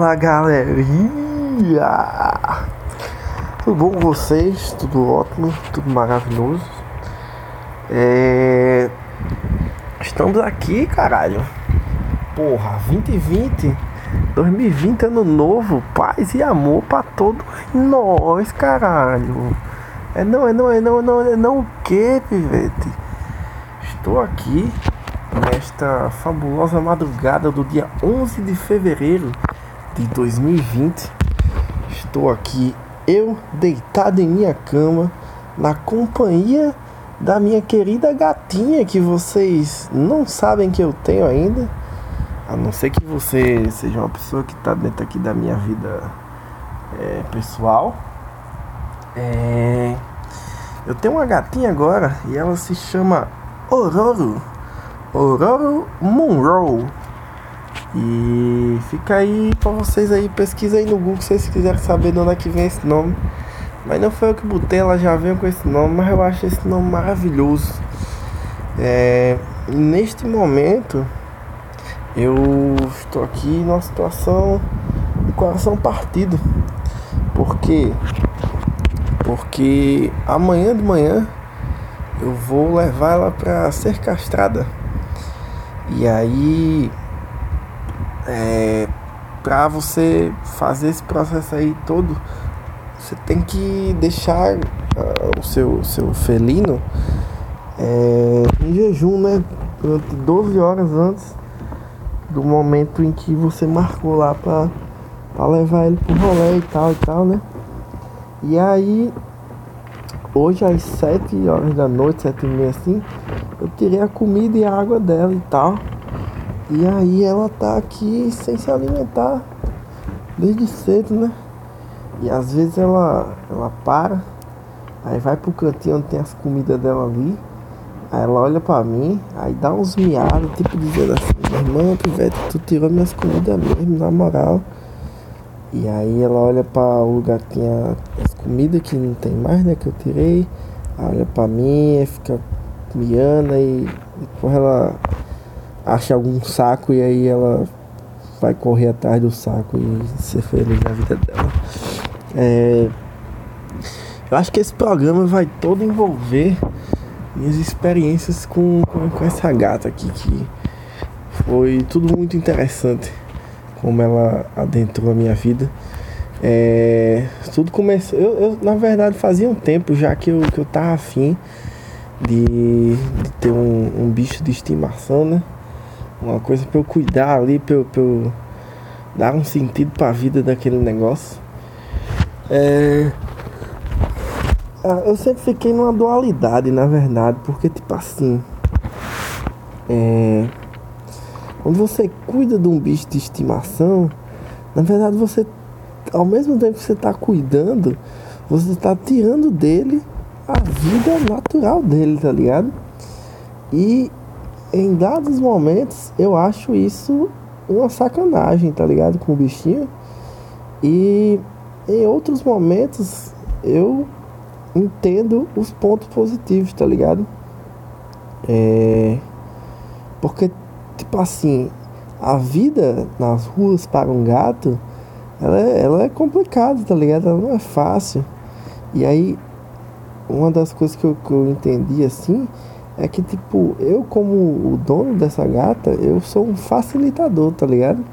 Fala galerinha! Tudo bom com vocês? Tudo ótimo, tudo maravilhoso. É... Estamos aqui, caralho. Porra, 2020, 2020, ano novo, paz e amor pra todos nós, caralho. É não, é não, é não, é não, é não o que, pivete? Estou aqui nesta fabulosa madrugada do dia 11 de fevereiro de 2020. Estou aqui, eu deitado em minha cama, na companhia da minha querida gatinha que vocês não sabem que eu tenho ainda. A não ser que você seja uma pessoa que está dentro aqui da minha vida é, pessoal. É... Eu tenho uma gatinha agora e ela se chama Ororo. Ororo Monroe. E fica aí pra vocês aí, pesquisa aí no Google se vocês quiserem saber de onde é que vem esse nome. Mas não foi eu que botei, ela já veio com esse nome, mas eu acho esse nome maravilhoso. É, neste momento eu estou aqui numa situação de coração partido. Porque porque amanhã de manhã eu vou levar ela para ser castrada. E aí é, para você fazer esse processo aí todo, você tem que deixar uh, o seu, seu felino é, em jejum, né? Durante 12 horas antes do momento em que você marcou lá pra levar ele pro rolê e tal e tal, né? E aí, hoje às 7 horas da noite, 7 e meia assim, eu tirei a comida e a água dela e tal. E aí ela tá aqui sem se alimentar desde cedo, né? E às vezes ela, ela para, aí vai pro cantinho onde tem as comidas dela ali. Aí ela olha pra mim, aí dá uns miados, tipo dizendo assim, irmã, velho, tu tirou minhas comidas mesmo, na moral. E aí ela olha para o lugar que tinha as comidas que não tem mais, né? Que eu tirei. Olha para mim, fica miando e depois ela acha algum saco e aí ela vai correr atrás do saco e ser feliz na vida dela. É, eu acho que esse programa vai todo envolver minhas experiências com, com, com essa gata aqui que foi tudo muito interessante como ela adentrou a minha vida. É, tudo começou. Eu, eu, na verdade, fazia um tempo já que eu, que eu tava afim de, de ter um, um, bicho de estimação, né? Uma coisa pra eu cuidar ali, pra eu, pra eu dar um sentido pra vida daquele negócio. É, ah, eu sempre fiquei numa dualidade, na verdade, porque, tipo assim. É, quando você cuida de um bicho de estimação, na verdade você, ao mesmo tempo que você está cuidando, você está tirando dele a vida natural dele, tá ligado? E em dados momentos eu acho isso uma sacanagem, tá ligado? Com o bichinho. E em outros momentos eu entendo os pontos positivos, tá ligado? É. Porque tipo assim, a vida nas ruas para um gato, ela é, ela é complicada, tá ligado? Ela não é fácil. E aí, uma das coisas que eu, que eu entendi assim é que, tipo, eu como o dono dessa gata, eu sou um facilitador, tá ligado?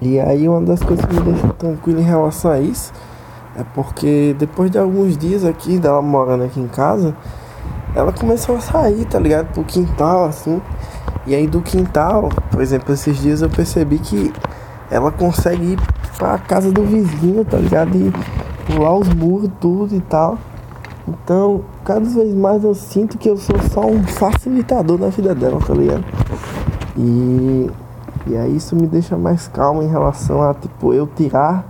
E aí, uma das coisas que me deixa tranquilo em relação a isso é porque depois de alguns dias aqui, dela morando aqui em casa, ela começou a sair, tá ligado? Pro quintal, assim. E aí do quintal, por exemplo, esses dias eu percebi que ela consegue ir pra casa do vizinho, tá ligado? E pular os muros, tudo e tal. Então, cada vez mais eu sinto que eu sou só um facilitador na vida dela, tá ligado? E, e aí isso me deixa mais calmo em relação a, tipo, eu tirar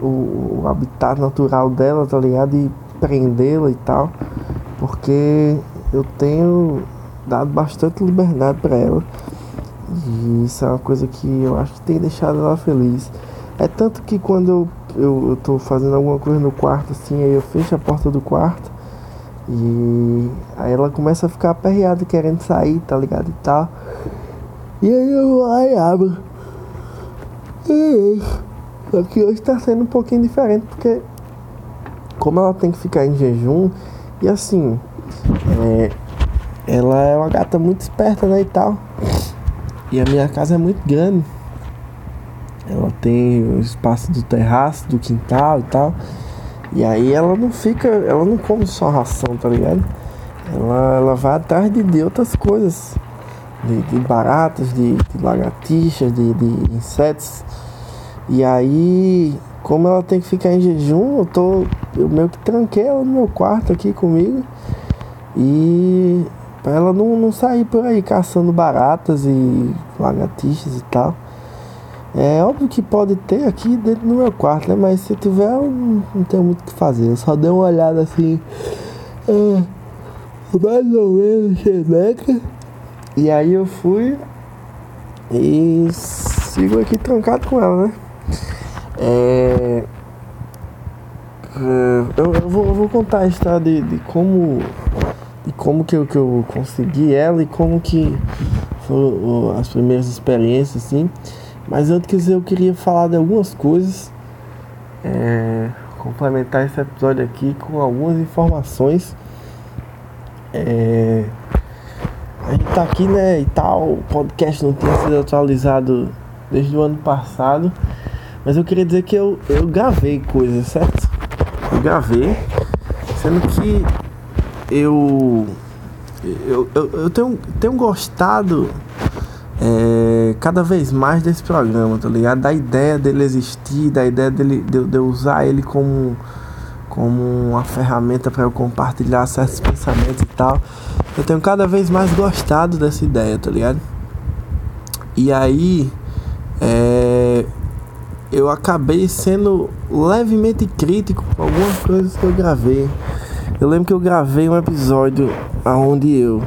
o, o habitat natural dela, tá ligado? E prendê-la e tal. Porque eu tenho dado bastante liberdade para ela. E isso é uma coisa que eu acho que tem deixado ela feliz. É tanto que quando eu, eu, eu tô fazendo alguma coisa no quarto assim, aí eu fecho a porta do quarto, E aí ela começa a ficar aperreada querendo sair, tá ligado? E tal. E aí eu vou lá e abro. E Só que hoje tá sendo um pouquinho diferente porque como ela tem que ficar em jejum e assim é, ela é uma gata muito esperta né e tal. E a minha casa é muito grande. Ela tem o espaço do terraço, do quintal e tal. E aí ela não fica, ela não come só ração, tá ligado? Ela, ela vai atrás de, de outras coisas. De, de baratas, de, de lagartixas, de, de insetos. E aí, como ela tem que ficar em jejum, eu tô. Eu meio que tranquei ela no meu quarto aqui comigo. E pra ela não, não sair por aí caçando baratas e lagartixas e tal. É óbvio que pode ter aqui dentro do meu quarto, né? Mas se tiver, eu não, não tenho muito o que fazer. Eu só dei uma olhada assim. É, mais ou menos xereca. E aí eu fui e sigo aqui trancado com ela, né? É eu, eu, vou, eu vou contar a história de, de como de como que eu, que eu consegui ela e como que foram as primeiras experiências assim. Mas antes eu queria falar de algumas coisas, é, complementar esse episódio aqui com algumas informações. É, a gente tá aqui, né, e tal, o podcast não tinha sido atualizado desde o ano passado, mas eu queria dizer que eu, eu gravei coisas, certo? Eu gravei, sendo que eu eu, eu, eu tenho, tenho gostado é, cada vez mais desse programa, tá ligado? Da ideia dele existir, da ideia dele, de, de usar ele como, como uma ferramenta para eu compartilhar certos pensamentos e tal. Eu tenho cada vez mais gostado dessa ideia, tá ligado? E aí, é, eu acabei sendo levemente crítico com algumas coisas que eu gravei. Eu lembro que eu gravei um episódio onde eu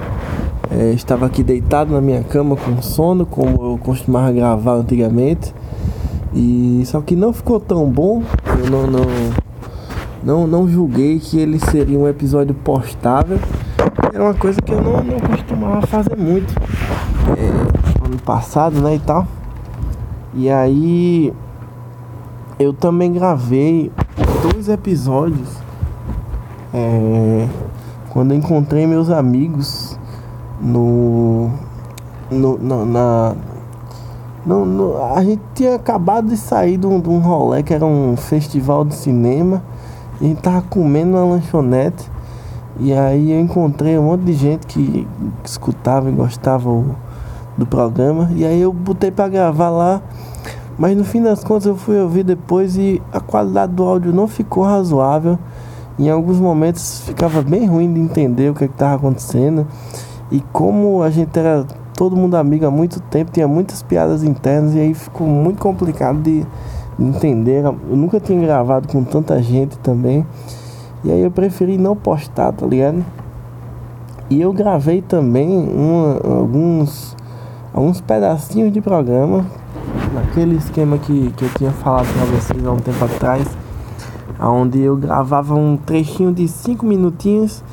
é, estava aqui deitado na minha cama com sono, como eu costumava gravar antigamente. E só que não ficou tão bom. Eu não não não, não julguei que ele seria um episódio postável. Era uma coisa que eu não, não costumava fazer muito é, ano passado, né, e tal. E aí eu também gravei dois episódios é, quando eu encontrei meus amigos no, no na, na no, no, a gente tinha acabado de sair de um, de um rolê que era um festival de cinema e a gente tava comendo na lanchonete e aí eu encontrei um monte de gente que, que escutava e gostava o, do programa e aí eu botei para gravar lá mas no fim das contas eu fui ouvir depois e a qualidade do áudio não ficou razoável em alguns momentos ficava bem ruim de entender o que é estava acontecendo e como a gente era todo mundo amigo há muito tempo, tinha muitas piadas internas e aí ficou muito complicado de entender. Eu nunca tinha gravado com tanta gente também. E aí eu preferi não postar, tá ligado? E eu gravei também uma, alguns, alguns pedacinhos de programa, naquele esquema que, que eu tinha falado pra vocês há um tempo atrás, onde eu gravava um trechinho de 5 minutinhos,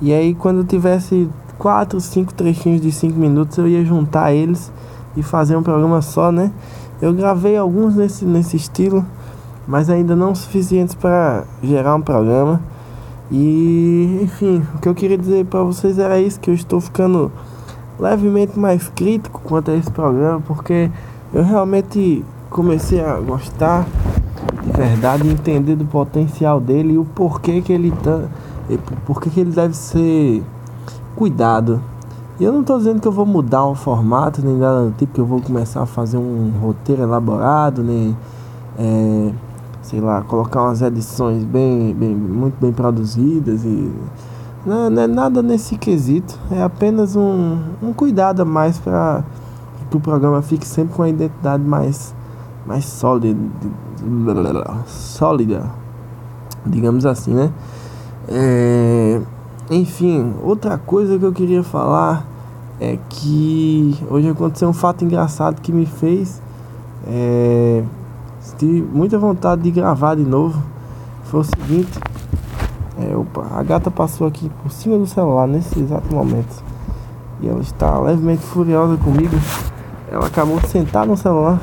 e aí quando eu tivesse quatro, cinco trechinhos de cinco minutos, eu ia juntar eles e fazer um programa só, né? Eu gravei alguns nesse, nesse estilo, mas ainda não suficientes para gerar um programa. E, enfim, o que eu queria dizer para vocês era isso, que eu estou ficando levemente mais crítico quanto a esse programa, porque eu realmente comecei a gostar verdade, entender do potencial dele e o porquê que ele tá, porquê que ele deve ser cuidado. E eu não estou dizendo que eu vou mudar o formato, nem nada do tipo, que eu vou começar a fazer um roteiro elaborado, nem, é, sei lá, colocar umas edições bem, bem, muito bem produzidas e... Não, não é nada nesse quesito, é apenas um, um cuidado a mais para que o programa fique sempre com a identidade mais, mais sólida, sólida, digamos assim, né? É, enfim, outra coisa que eu queria falar é que hoje aconteceu um fato engraçado que me fez é, tive muita vontade de gravar de novo. Foi o seguinte, É, opa, a gata passou aqui por cima do celular nesse exato momento. E ela está levemente furiosa comigo. Ela acabou de sentar no celular.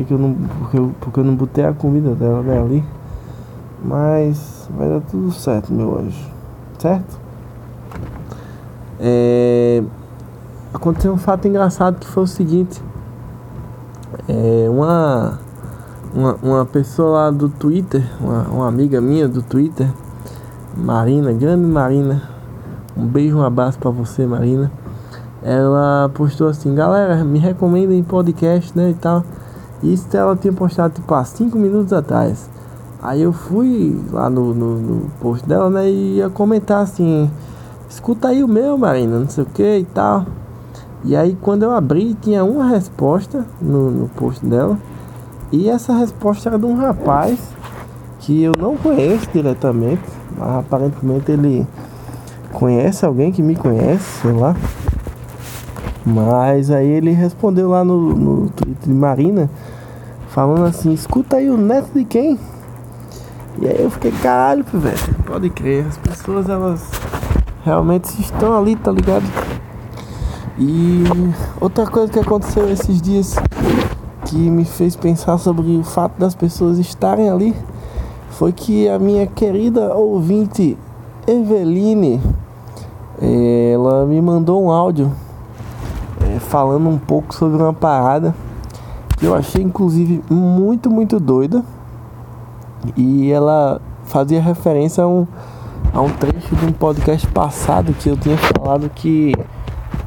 Porque, que eu não, porque, eu, porque eu não botei a comida dela né, ali. Mas vai dar tudo certo, meu anjo. Certo? É, aconteceu um fato engraçado que foi o seguinte. É, uma, uma, uma pessoa lá do Twitter, uma, uma amiga minha do Twitter, Marina, grande Marina, um beijo, um abraço para você, Marina. Ela postou assim, galera, me recomendem podcast, né, e tal. Isso ela tinha postado tipo há 5 minutos atrás. Aí eu fui lá no, no, no, post dela, né, e ia comentar assim, escuta aí o meu, Marina, não sei o que e tal. E aí quando eu abri, tinha uma resposta no, no post dela. E essa resposta era de um rapaz que eu não conheço diretamente, mas aparentemente ele conhece alguém que me conhece, sei lá. Mas aí ele respondeu lá no, no Twitter de Marina, falando assim, escuta aí o neto de quem? E aí eu fiquei, caralho, velho, pode crer, as pessoas elas realmente estão ali, tá ligado? E outra coisa que aconteceu esses dias que me fez pensar sobre o fato das pessoas estarem ali foi que a minha querida ouvinte Eveline ela me mandou um áudio é, falando um pouco sobre uma parada eu achei inclusive muito, muito doida. E ela fazia referência a um, a um trecho de um podcast passado que eu tinha falado que.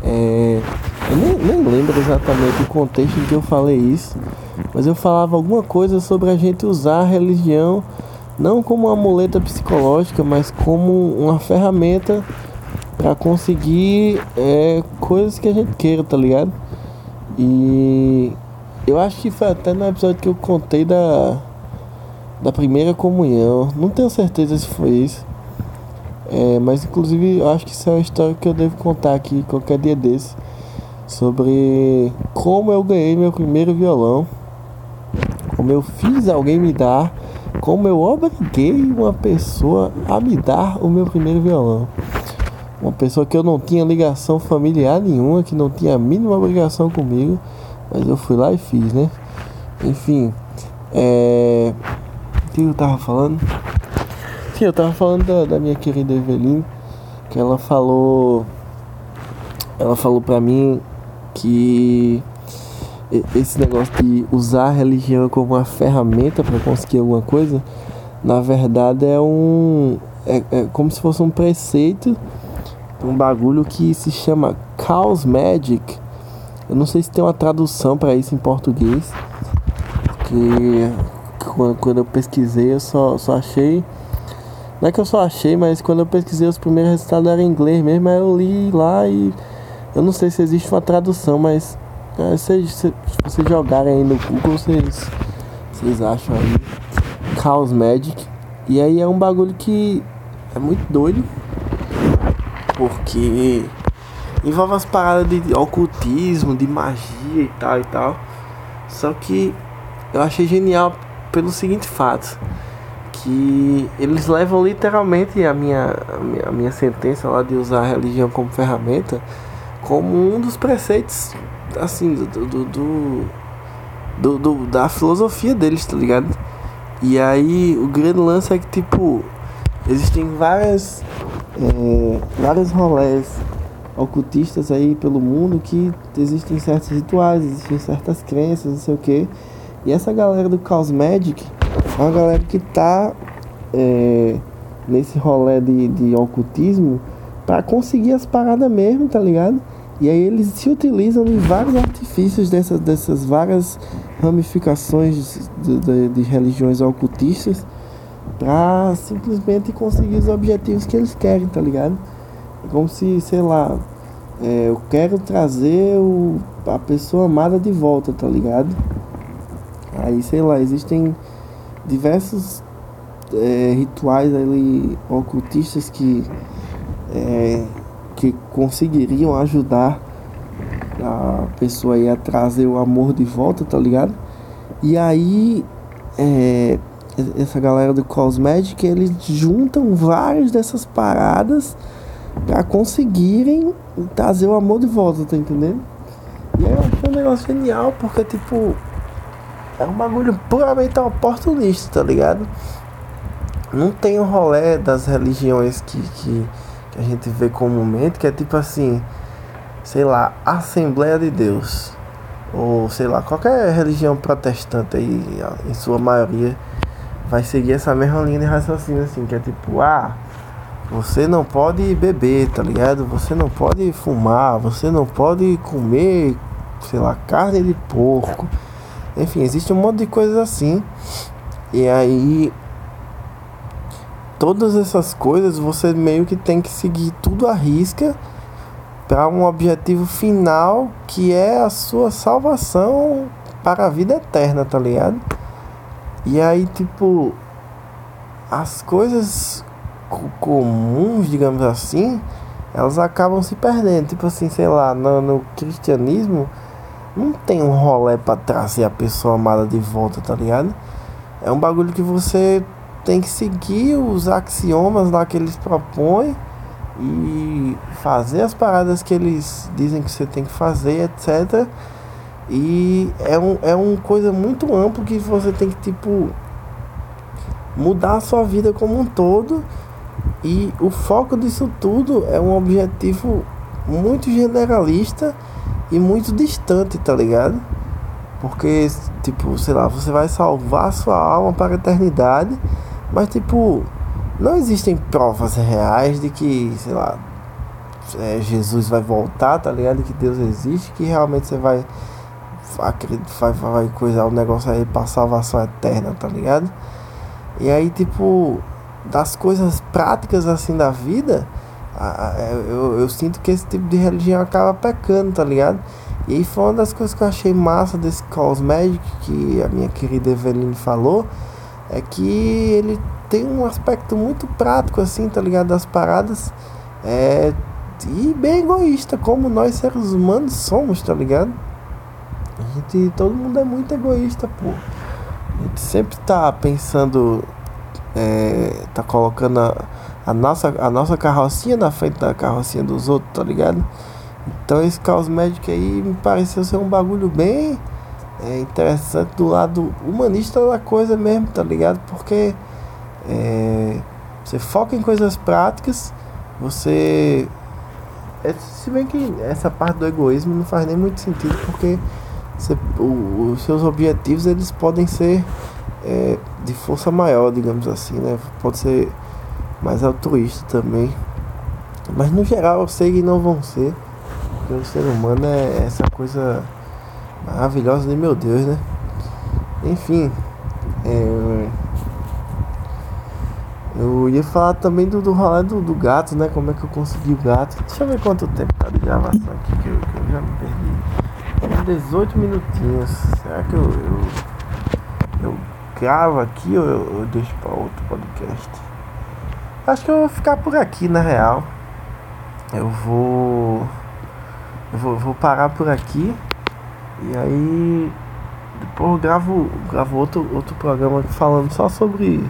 É, eu nem, nem lembro exatamente o contexto em que eu falei isso, mas eu falava alguma coisa sobre a gente usar a religião não como uma muleta psicológica, mas como uma ferramenta para conseguir é, coisas que a gente queira, tá ligado? E eu acho que foi até no episódio que eu contei da, da primeira comunhão. Não tenho certeza se foi isso. É, mas inclusive eu acho que isso é uma história que eu devo contar aqui qualquer dia desse. Sobre como eu ganhei meu primeiro violão. Como eu fiz alguém me dar. Como eu obriguei uma pessoa a me dar o meu primeiro violão. Uma pessoa que eu não tinha ligação familiar nenhuma, que não tinha a mínima obrigação comigo, mas eu fui lá e fiz, né? Enfim, é. O que eu tava falando? Sim, eu tava falando da, da minha querida Eveline, que ela falou. Ela falou pra mim que esse negócio de usar a religião como uma ferramenta para conseguir alguma coisa, na verdade é um. É, é como se fosse um preceito um bagulho que se chama Chaos Magic. Eu não sei se tem uma tradução para isso em português. Que quando eu pesquisei eu só, só achei. Não é que eu só achei, mas quando eu pesquisei os primeiros resultados eram em inglês mesmo, aí eu li lá e eu não sei se existe uma tradução, mas é, se, se, vocês jogarem aí no Google, vocês, vocês acham aí Chaos Magic. E aí é um bagulho que é muito doido porque envolve as paradas de ocultismo, de magia e tal e tal. Só que eu achei genial pelo seguinte fato, que eles levam literalmente a minha, a minha, a minha sentença lá de usar a religião como ferramenta como um dos preceitos assim do, do, do, do, do da filosofia deles, tá ligado? E aí o grande lance é que tipo existem várias é, vários rolés ocultistas aí pelo mundo que existem certos rituais, existem certas crenças, não sei o que. E essa galera do Chaos Magic é uma galera que tá é, nesse rolê de, de ocultismo para conseguir as paradas mesmo, tá ligado? E aí eles se utilizam de vários artifícios dessas, dessas várias ramificações de, de, de religiões ocultistas pra simplesmente conseguir os objetivos que eles querem, tá ligado? Como se, sei lá, é, eu quero trazer o, a pessoa amada de volta, tá ligado? Aí, sei lá, existem diversos é, rituais ali ocultistas que, é, que conseguiriam ajudar a pessoa aí a trazer o amor de volta, tá ligado? E aí, é, essa galera do Cosmetic, eles juntam várias dessas paradas para conseguirem trazer o amor de volta, tá entendendo? E é um negócio genial, porque tipo. É um bagulho puramente oportunista, tá ligado? Não tem o rolê das religiões que, que, que a gente vê comumente, que é tipo assim, sei lá, Assembleia de Deus. Ou sei lá, qualquer religião protestante aí, em sua maioria, vai seguir essa mesma linha de raciocínio assim, que é tipo, ah, você não pode beber, tá ligado? Você não pode fumar, você não pode comer, sei lá, carne de porco. Enfim, existe um monte de coisas assim. E aí todas essas coisas você meio que tem que seguir tudo à risca para um objetivo final que é a sua salvação para a vida eterna, tá ligado? E aí, tipo, as coisas comuns, digamos assim, elas acabam se perdendo. Tipo assim, sei lá, no, no cristianismo não tem um rolê para trazer a pessoa amada de volta, tá ligado? É um bagulho que você tem que seguir os axiomas lá que eles propõem e fazer as paradas que eles dizem que você tem que fazer, etc. E é um, é uma coisa muito ampla que você tem que, tipo, mudar a sua vida como um todo. E o foco disso tudo é um objetivo muito generalista e muito distante, tá ligado? Porque, tipo, sei lá, você vai salvar sua alma para a eternidade, mas, tipo, não existem provas reais de que, sei lá, é, Jesus vai voltar, tá ligado? Que Deus existe, que realmente você vai vai, vai coisar o negócio aí pra salvação eterna, tá ligado? E aí, tipo, das coisas práticas assim da vida, eu, eu sinto que esse tipo de religião acaba pecando, tá ligado? E aí foi uma das coisas que eu achei massa desse Cosmedic que a minha querida Eveline falou, é que ele tem um aspecto muito prático assim, tá ligado? Das paradas. É, e bem egoísta, como nós seres humanos somos, tá ligado? A gente, todo mundo é muito egoísta, pô. A gente sempre tá pensando, é, tá colocando a, a, nossa, a nossa carrocinha na frente da carrocinha dos outros, tá ligado? Então esse caos médico aí me pareceu ser um bagulho bem é, interessante do lado humanista da coisa mesmo, tá ligado? Porque é, você foca em coisas práticas, você. É, se bem que essa parte do egoísmo não faz nem muito sentido, porque você, o, os seus objetivos eles podem ser é, de força maior, digamos assim, né? Pode ser mais altruísta também. Mas no geral eu sei que não vão ser. Porque o ser humano é essa coisa maravilhosa de meu Deus, né? Enfim. É, eu ia falar também do, do rolê do, do gato, né? Como é que eu consegui o gato. Deixa eu ver quanto tempo tá de gravação aqui que eu, que eu já me perdi. 18 minutinhos. Será que eu, eu, eu gravo aqui ou eu, eu deixo para outro podcast? Acho que eu vou ficar por aqui na real. Eu vou. Eu vou, vou parar por aqui. E aí. Depois eu gravo, gravo outro, outro programa falando só sobre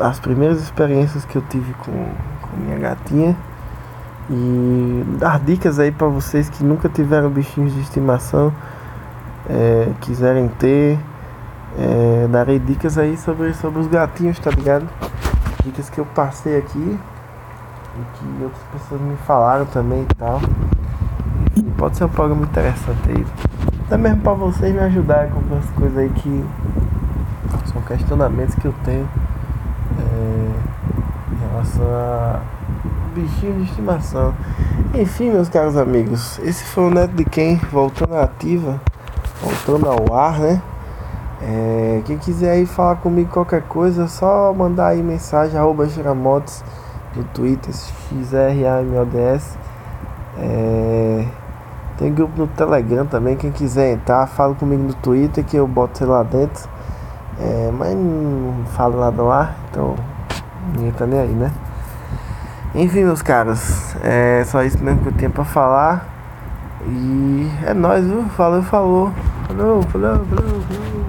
as primeiras experiências que eu tive com, com minha gatinha. E dar dicas aí para vocês que nunca tiveram bichinhos de estimação, é, quiserem ter. É, darei dicas aí sobre, sobre os gatinhos, tá ligado? Dicas que eu passei aqui e que outras pessoas me falaram também e tal. E pode ser um programa interessante aí. Até mesmo para vocês me ajudarem com algumas coisas aí que são questionamentos que eu tenho é, em relação a bichinho de estimação. Enfim, meus caros amigos, esse foi o Neto de Quem voltando à ativa, voltando ao ar, né? É, quem quiser aí falar comigo qualquer coisa, é só mandar aí mensagem arroba Giramotos no Twitter, XRAMODS. É, tem grupo no Telegram também, quem quiser entrar, fala comigo no Twitter que eu boto sei lá dentro. É, mas não falo nada lá, então ninguém tá nem aí, né? Enfim, meus caros, é só isso mesmo que eu tinha pra falar. E é nóis, viu? Falou, falou. Falou, falou, falou, falou.